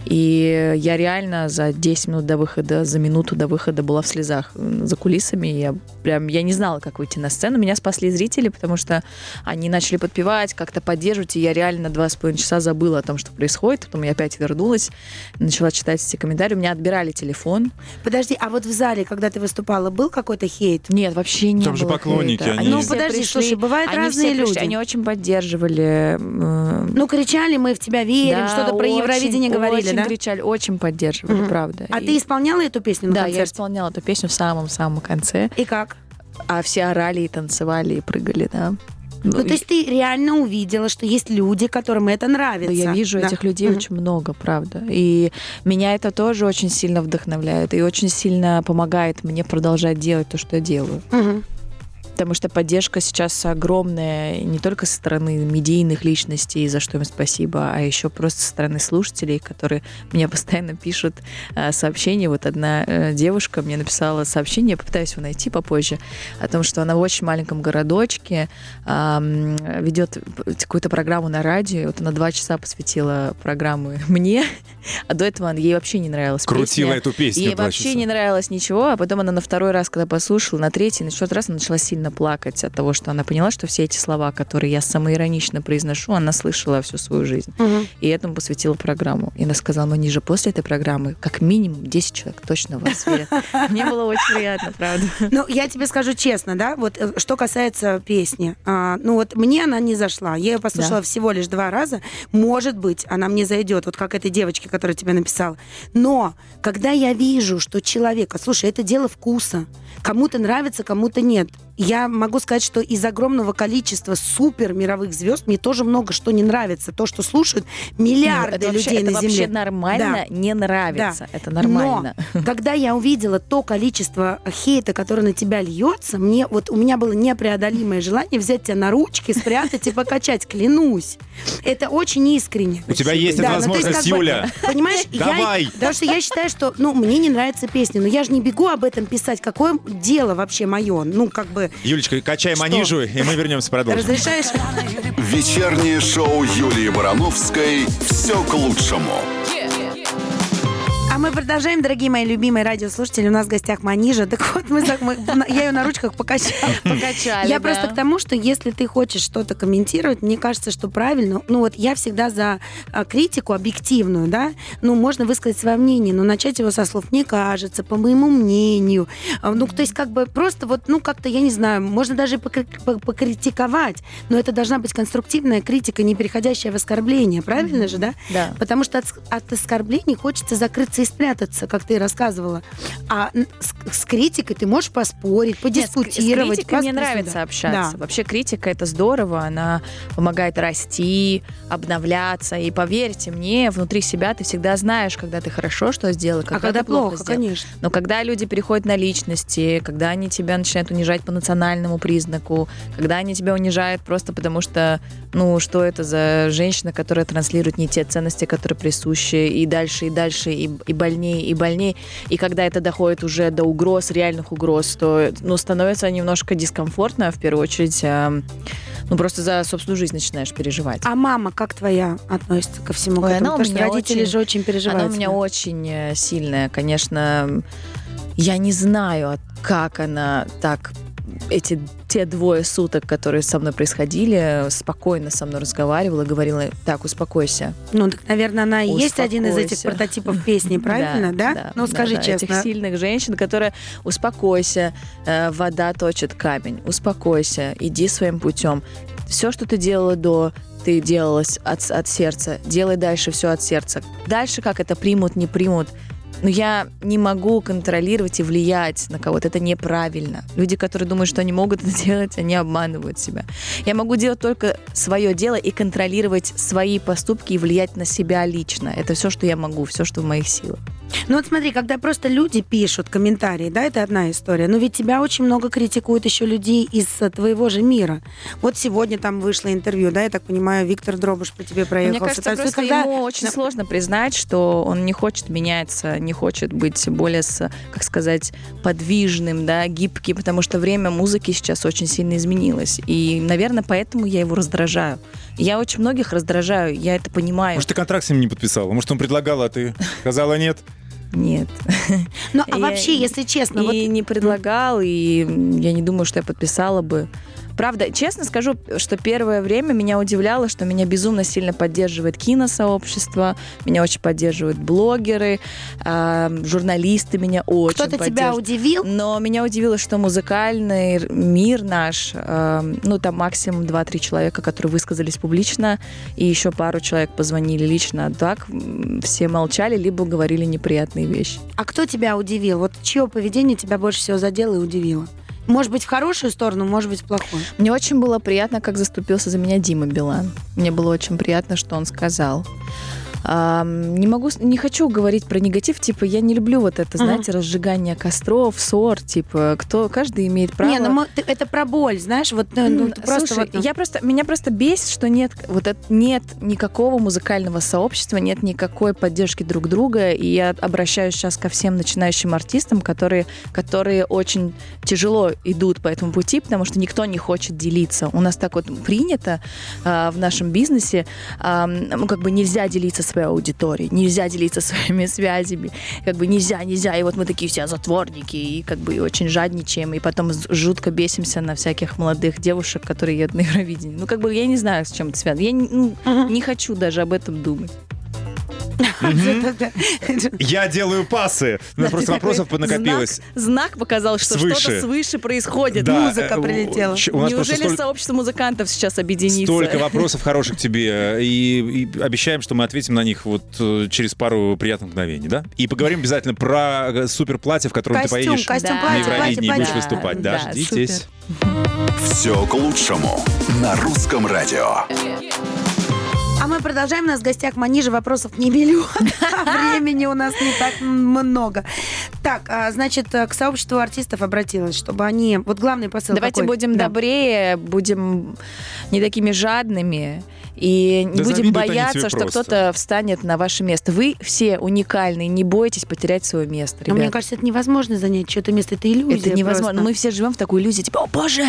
И я реально за 10 минут до выхода, за минуту до выхода была в слезах за кулисами. Я прям, я не знала, как выйти на сцену. Меня спасли зрители, потому что они начали подпевать, как-то поддерживать, и я реально два с половиной часа забыла о том, что происходит. Потом я опять вернулась, начала читать эти комментарии. У меня отбирали телефон. Подожди, а вот в зале, когда ты выступала, был какой-то хейт? Нет, вообще не Там же было поклонники, хейта. они- Ну, подожди, пришли, слушай, бывают они разные все пришли, люди. Они очень поддерживали. Ну, кричали, мы в тебя верим, да, что-то про очень, Евровидение говорили, очень да? кричали, очень поддерживали, Мгм. правда. А И- ты исполняла эту песню на Да, я концерте? исполняла эту песню в самом-самом конце. И как? а все орали и танцевали и прыгали, да. Ну, то есть ты реально увидела, что есть люди, которым это нравится. Да, я вижу Да. этих людей Мгм. очень много, правда. И меня это тоже очень сильно вдохновляет и очень сильно помогает мне продолжать делать то, что я делаю. Мгм. Потому что поддержка сейчас огромная не только со стороны медийных личностей, за что им спасибо, а еще просто со стороны слушателей, которые мне постоянно пишут э, сообщения. Вот одна э, девушка мне написала сообщение, я попытаюсь его найти попозже, о том, что она в очень маленьком городочке ведет какую-то программу на радио. И Вот она два часа посвятила программу мне, а до этого ей вообще не нравилась Крутила песня. эту песню Ей вообще часа. не нравилось ничего, а потом она на второй раз, когда послушала, на третий, на четвертый раз она начала сильно плакать от того, что она поняла, что все эти слова, которые я самоиронично произношу, она слышала всю свою жизнь. Мгм. И этому посвятила программу. И она сказала, ну ниже после этой программы как минимум 10 человек точно вас верят. Мне было очень приятно, правда. Ну, я тебе скажу честно, да, вот э, что касается песни. а, ну, вот мне она не зашла. Я ее послушала всего лишь два раза. Может быть, она мне зайдет, вот как этой девочке, которая тебе написала. Но, когда я вижу, что человека... Слушай, это дело вкуса. Кому-то нравится, кому-то нет. Я могу сказать, что из огромного количества супер мировых звезд мне тоже много что не нравится. То, что слушают миллиарды Ну, это вообще, людей это на вообще Земле. нормально не нравится. Это нормально. Но когда я увидела то количество хейта, которое на тебя льется, мне вот у меня было непреодолимое желание взять тебя на ручки, спрятать и покачать, клянусь. Это очень искренне. У тебя есть Да, эта ну, возможность, Юля. Понимаешь, Давай. Потому что я считаю, что, ну, мне не нравится песня, но я же не бегу об этом писать. Какое дело вообще мое? Ну, как бы, Юлечка, качай Что? манижу, и мы вернемся продолжим. разрешаешь? Вечернее шоу Юлии Барановской «Все к лучшему». А мы продолжаем, дорогие мои любимые радиослушатели. У нас в гостях Манижа. Так вот, мы, мы- я ее на ручках покачала. Покачали, Я да. просто к тому, что если ты хочешь что-то комментировать, мне кажется, что правильно. Ну вот я всегда за а, критику объективную, да. Ну можно высказать свое мнение, но начать его со слов «мне кажется», «по моему мнению». А, Ну то есть как бы просто вот, ну как-то, я не знаю, можно даже покри- по- покритиковать, но это должна быть конструктивная критика, не переходящая в оскорбление. Правильно же, да? Да. Потому что от, от оскорблений хочется закрыться и спрятаться, как ты рассказывала. А с, с критикой ты можешь поспорить, Нет, с- подискутировать. С критикой мне нравится общаться. Да. Вообще критика это здорово, она помогает расти, обновляться. И поверьте мне, внутри себя ты всегда знаешь, когда ты хорошо что сделал, когда, а когда ты плохо, плохо, сделал. конечно. Но когда люди переходят на личности, когда они тебя начинают унижать по национальному признаку, когда они тебя унижают просто потому что, ну, что это за женщина, которая транслирует не те ценности, которые присущи, и дальше, и дальше, и, и больнее, и больнее. И когда это доходит уже до угроз, реальных угроз, то, ну, становится немножко дискомфортно, в первую очередь, а, ну, просто за собственную жизнь начинаешь переживать. А мама как твоя относится ко всему Ой, этому? она у что меня родители очень- же очень переживают. Она у меня очень э, сильная, конечно. Я не знаю, как она так эти те двое суток, которые со мной происходили, спокойно со мной разговаривала, говорила, так, успокойся. Ну, так, наверное, она и есть один из этих прототипов песни, правильно, да? Ну, скажи да, честно. Этих сильных женщин, которые успокойся, э, вода точит камень, успокойся, иди своим путем. Все, что ты делала до, ты делала с- от, от сердца, делай дальше все от сердца. Дальше как это примут, не примут, но я не могу контролировать и влиять на кого-то. Это неправильно. Люди, которые думают, что они могут это делать, они обманывают себя. Я могу делать только свое дело и контролировать свои поступки и влиять на себя лично. Это все, что я могу, все, что в моих силах. Ну вот смотри, когда просто люди пишут комментарии, да, это одна история, но ведь тебя очень много критикуют еще людей из э, твоего же мира. Вот сегодня там вышло интервью, да, я так понимаю, Виктор Дробыш по тебе проехался. Мне кажется, есть просто когда- ему очень сложно признать, что он не хочет меняться, не хочет быть более, как сказать, подвижным, да, гибким, потому что время музыки сейчас очень сильно изменилось. И, наверное, поэтому я его раздражаю. Я очень многих раздражаю, я это понимаю. Может, ты контракт с ним не подписала? Может, он предлагал, а ты сказала нет? Нет. Ну, а Я- вообще, если честно, и вот не предлагал, и я не думаю, что я подписала бы. Правда, честно скажу, что первое время меня удивляло, что меня безумно сильно поддерживает киносообщество, меня очень поддерживают блогеры, а, журналисты меня очень кто-то тебя удивил, Но меня удивило, что музыкальный мир наш, э, ну там максимум 2-3 человека, которые высказались публично, и еще пару человек позвонили лично. Так все молчали, либо говорили неприятные вещи. а кто тебя удивил? Вот чье поведение тебя больше всего задело и удивило? Может быть, в хорошую сторону, может быть, в плохую. Мне очень было приятно, как заступился за меня Дима Билан. Мне было очень приятно, что он сказал. Не могу, с- не хочу говорить про негатив, типа я не люблю вот это, знаете, разжигание костров, ссор, типа кто, каждый имеет право. Не, ну мы- это про боль, знаешь, вот э, ну, ты просто Слушай, вот, ну, я просто, меня просто бесит, что нет, вот это, нет никакого музыкального сообщества, нет никакой поддержки друг друга, и я обращаюсь сейчас ко всем начинающим артистам, которые, которые очень тяжело идут по этому пути, потому что никто не хочет делиться. У нас так вот принято а, в нашем бизнесе, а, ну, как бы нельзя делиться своей аудиторией, нельзя делиться своими связями, как бы нельзя, нельзя, и вот мы такие все затворники, и как бы очень жадничаем, и потом жутко бесимся на всяких молодых девушек, которые едут на Евровидение. Ну, как бы я не знаю, с чем это связано. Я не, ну, не хочу даже об этом думать. Я делаю пасы. У Да, просто вопросов понакопилось. Знак, показал, что Свыше. что-то свыше происходит. Музыка э, прилетела. нас Неужели сообщество музыкантов сейчас объединится? Столько вопросов хороших тебе. И, обещаем, что мы ответим на них вот э, через пару приятных мгновений, да? И поговорим обязательно про э, супер платье, в котором ты поедешь на Евровидении и будешь выступать. Да, ждитесь. Все к лучшему на русском радио. А мы продолжаем. У нас в гостях Манижа. Вопросов не миллион. А времени у нас не так много. Так, а, значит, к сообществу артистов обратилась, чтобы они... Вот главный посыл Давайте какой? будем Да. добрее, будем не такими жадными и не Да будем бояться, что кто-то встанет на ваше место. Вы все уникальные, не бойтесь потерять свое место, Но мне ребят. кажется, это невозможно занять что-то место. Это иллюзия это невозможно. просто. Мы все живем в такой иллюзии, типа, о боже,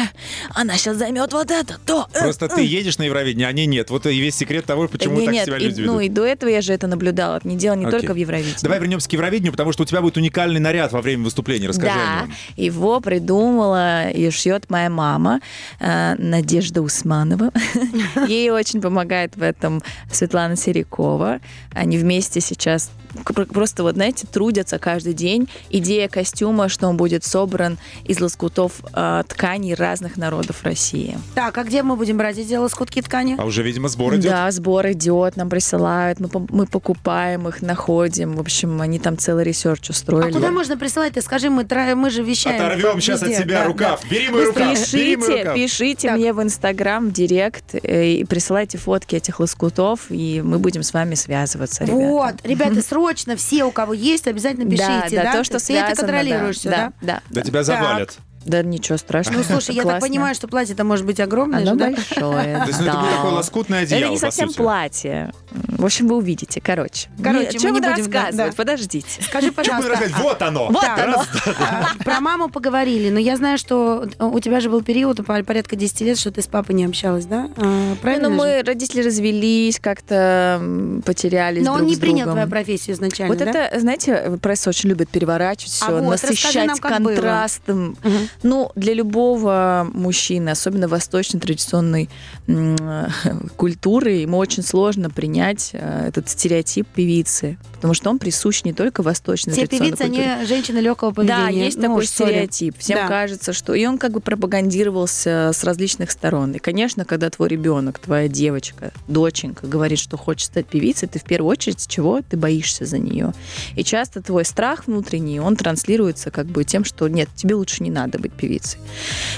она сейчас займет вот это, то. э, Просто ты едешь на Евровидение, а они нет. Вот и весь секрет того, почему Не, так нет, себя и- люди ну ведут. и до этого я же это наблюдала. Не дело не Окей. только в Евровидении. Давай вернемся к Евровидению, потому что у тебя будет уникальный наряд во время выступления. Расскажи о Да, нем. его придумала и шьет моя мама э, Надежда Усманова. Ей очень помогает в этом Светлана Серикова. Они вместе сейчас пр- просто вот, знаете, трудятся каждый день. Идея костюма, что он будет собран из лоскутов э, тканей разных народов России. Так, а где мы будем брать эти лоскутки ткани? А уже, видимо, сбор идет. Да, сбор идет, нам присылают, мы, мы покупаем их, находим. В общем, они там целый research А устроили. куда можно присылать? Ты скажи, мы, тра- мы же вещаем. Оторвем сейчас от себя Да, рукав. Бери мой рукав. Бери мой Пишите, рукав. пишите Так. мне в Инстаграм, в Директ, э, и присылайте фотки этих лоскутов, и мы будем с вами связываться, да. ребята. Вот, ребята, срочно все, у кого есть, обязательно пишите, да? да, то, что Ты это связано, контролируешь да, все, да? да, Да тебя завалят. Да, ничего страшного. Ну, слушай, я так понимаю, что платье-то может быть огромное Оно же, да? большое. То есть ну, это да. будет такое лоскутное одеяло, Это не совсем платье. В общем, вы увидите. Короче. Короче, мы не будем, рассказывать? да. Подождите. Скажи, пожалуйста? Вот оно. Вот Так, оно. а, про маму поговорили, но я знаю, что у тебя же был период по- порядка 10 лет, что ты с папой не общалась, да? А, Правильно Ну, же? мы, родители развелись, как-то потерялись Но он не принял твою профессию изначально, Вот да? это, знаете, пресса очень любит переворачивать все, А вот, расскажи насыщать нам, было. контрастом. Ну, для любого мужчины, особенно восточной традиционной культуры, ему очень сложно принять э, этот стереотип певицы, потому что он присущ не только восточной Все традиционной певицы, культуре. они женщины легкого поведения. Да, есть Ну, такой уж, стереотип. Всем Да. кажется, что... И он как бы пропагандировался с различных сторон. И, конечно, когда твой ребенок, твоя девочка, доченька говорит, что хочет стать певицей, ты в первую очередь чего? Ты боишься за нее. И часто твой страх внутренний, он транслируется как бы тем, что нет, тебе лучше не надо быть певицей.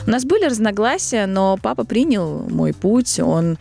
У нас были разногласия, но папа принял мой путь, он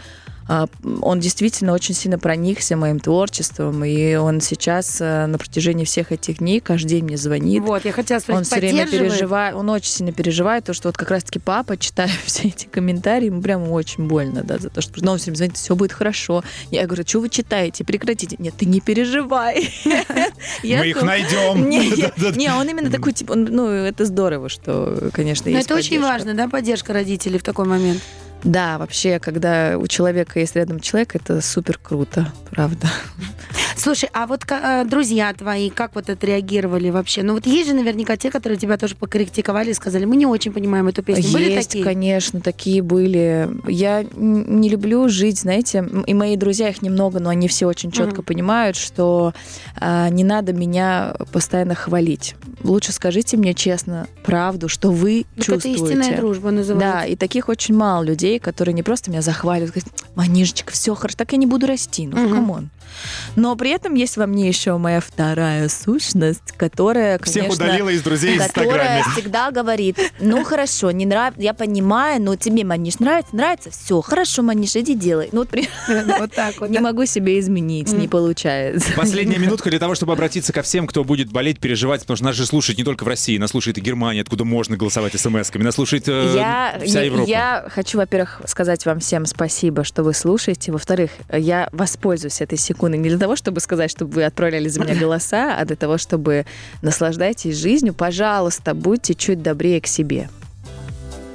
он действительно очень сильно проникся моим творчеством, и он сейчас э, на протяжении всех этих дней каждый день мне звонит, Вот, я хотела он спросить, все время переживает, он очень сильно переживает, то, что вот как раз-таки папа, читая все эти комментарии, ему прямо очень больно, да, за то, что ну, он все время звонит, все будет хорошо. Я говорю, что вы читаете, прекратите. Нет, ты не переживай. Мы их найдем. Не, он именно такой, типа, он, ну, это здорово, что, конечно, Но есть это очень важно, да, поддержка родителей в такой момент? Да, вообще, когда у человека есть рядом человек, это супер круто, правда. Слушай, а вот э, друзья твои, как вот отреагировали вообще? Ну вот есть же наверняка те, которые тебя тоже покритиковали и сказали, мы не очень понимаем эту песню. Были Есть, такие? конечно, такие были. Я не люблю жить, знаете, и мои друзья, их немного, но они все очень четко Мгм. понимают, что а, не надо меня постоянно хвалить. Лучше скажите мне честно правду, что вы это чувствуете. истинная дружба Да, называется. и таких очень мало людей, которые не просто меня захваливают, говорят, Манижечка, все хорошо, так я не буду расти. Ну, come on. Но при этом есть во мне еще моя вторая сущность, которая, Всех конечно... удалила из друзей в которая Инстаграме. всегда говорит, ну хорошо, не нравится, я понимаю, но тебе, Маниш, нравится, нравится, все, хорошо, Маниш, иди делай. Ну вот при- Вот так вот. не да. могу себе изменить, не получается. Последняя минутка для того, чтобы обратиться ко всем, кто будет болеть, переживать, потому что нас же слушают не только в России, нас слушает и Германия, откуда можно голосовать смс-ками, нас слушает э, Я, вся Европа. я хочу, во-первых, сказать вам всем спасибо, что вы слушаете. Во-вторых, я воспользуюсь этой секундой не для того, чтобы сказать, чтобы вы отправляли за меня голоса, а для того, чтобы наслаждайтесь жизнью. Пожалуйста, будьте чуть добрее к себе.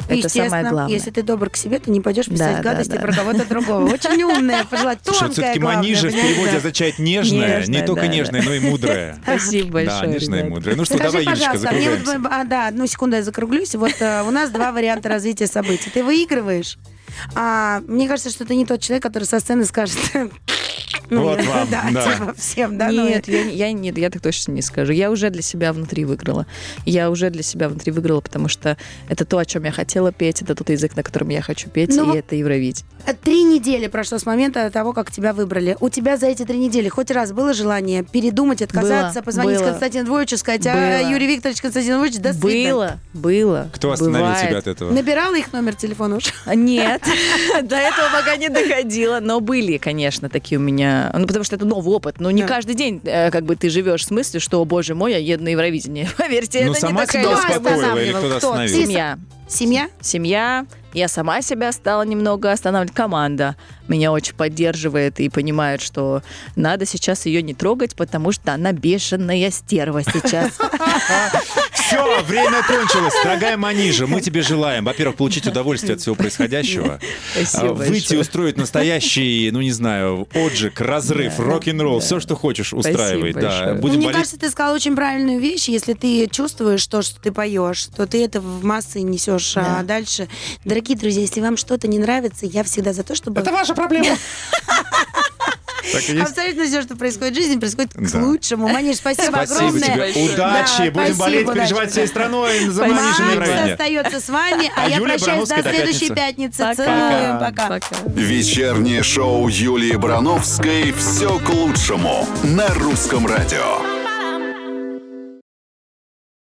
Это самое главное. Если ты добр к себе, ты не пойдешь писать Да, да, гадости да. про кого-то другого. Очень умная, вот Тонкая, все-таки главное, манижа в переводе да. означает нежная, не Нежная, только да, да. нежная, но и мудрая. Спасибо большое. Да, нежная и мудрая. Ну что, Скажи, давай, Юлечка, пожалуйста, мне вот, закругляемся. а, да, одну секунду я закруглюсь. Вот э, у нас два варианта развития событий. Ты выигрываешь. А, мне кажется, что ты не тот человек, который со сцены скажет. Ну, Вот я- вам, да, да. типа всем, да. ну, Нет, я, я- нет, я так точно не скажу. Я уже для себя внутри выиграла. Я уже для себя внутри выиграла, потому что это то, о чем я хотела петь, это тот язык, на котором я хочу петь, Ну и это Евровидение. э, Три недели прошло с момента того, как тебя выбрали. У тебя за эти три недели хоть раз было желание передумать, отказаться, Было, позвонить было. Константину Двоевичу, сказать, а, Было. Юрий Викторович Константин Двоевич, до свидания. Было, было. Кто остановил бывает. тебя от этого? Набирала их номер телефона уже? Нет, до этого пока не доходило, но были, конечно, такие у меня, ну потому что это новый опыт, но не Да. каждый день э, как бы ты живешь с мыслью, что, о боже мой, я еду на Евровидение. Поверьте, Ну, это сама не такая тебя Кто успокоила или кто-то Кто? остановил? Семья. Семья? Семья, я сама себя стала немного останавливать. Команда меня очень поддерживает и понимает, что надо сейчас ее не трогать, потому что она бешеная стерва сейчас. Все, время кончилось. Дорогая Манижа, мы тебе желаем, во-первых, получить удовольствие от всего происходящего. Спасибо а, Выйти и большое. устроить настоящий, ну не знаю, отжиг, разрыв, Да, рок-н-ролл, да. все, что хочешь, устраивай. Да. большое. Ну, Будем мне болеть. кажется, ты сказала очень правильную вещь. Если ты чувствуешь то, что ты поешь, то ты это в массы несешь а Да. дальше. Дорогие друзья, если вам что-то не нравится, я всегда за то, чтобы... ваша проблема. Так и есть. Абсолютно все, что происходит в жизни, происходит к Да. лучшему. Маниш, спасибо, Спасибо огромное. Удачи. Да, Будем спасибо, болеть, удачи, переживать всей страной за на Макс остается с вами, а, А я Юлия прощаюсь до Барановская до следующей пятницы. пятницы. Целуем, пока. Пока. Вечернее шоу Юлии Барановской «Все к лучшему» на русском радио.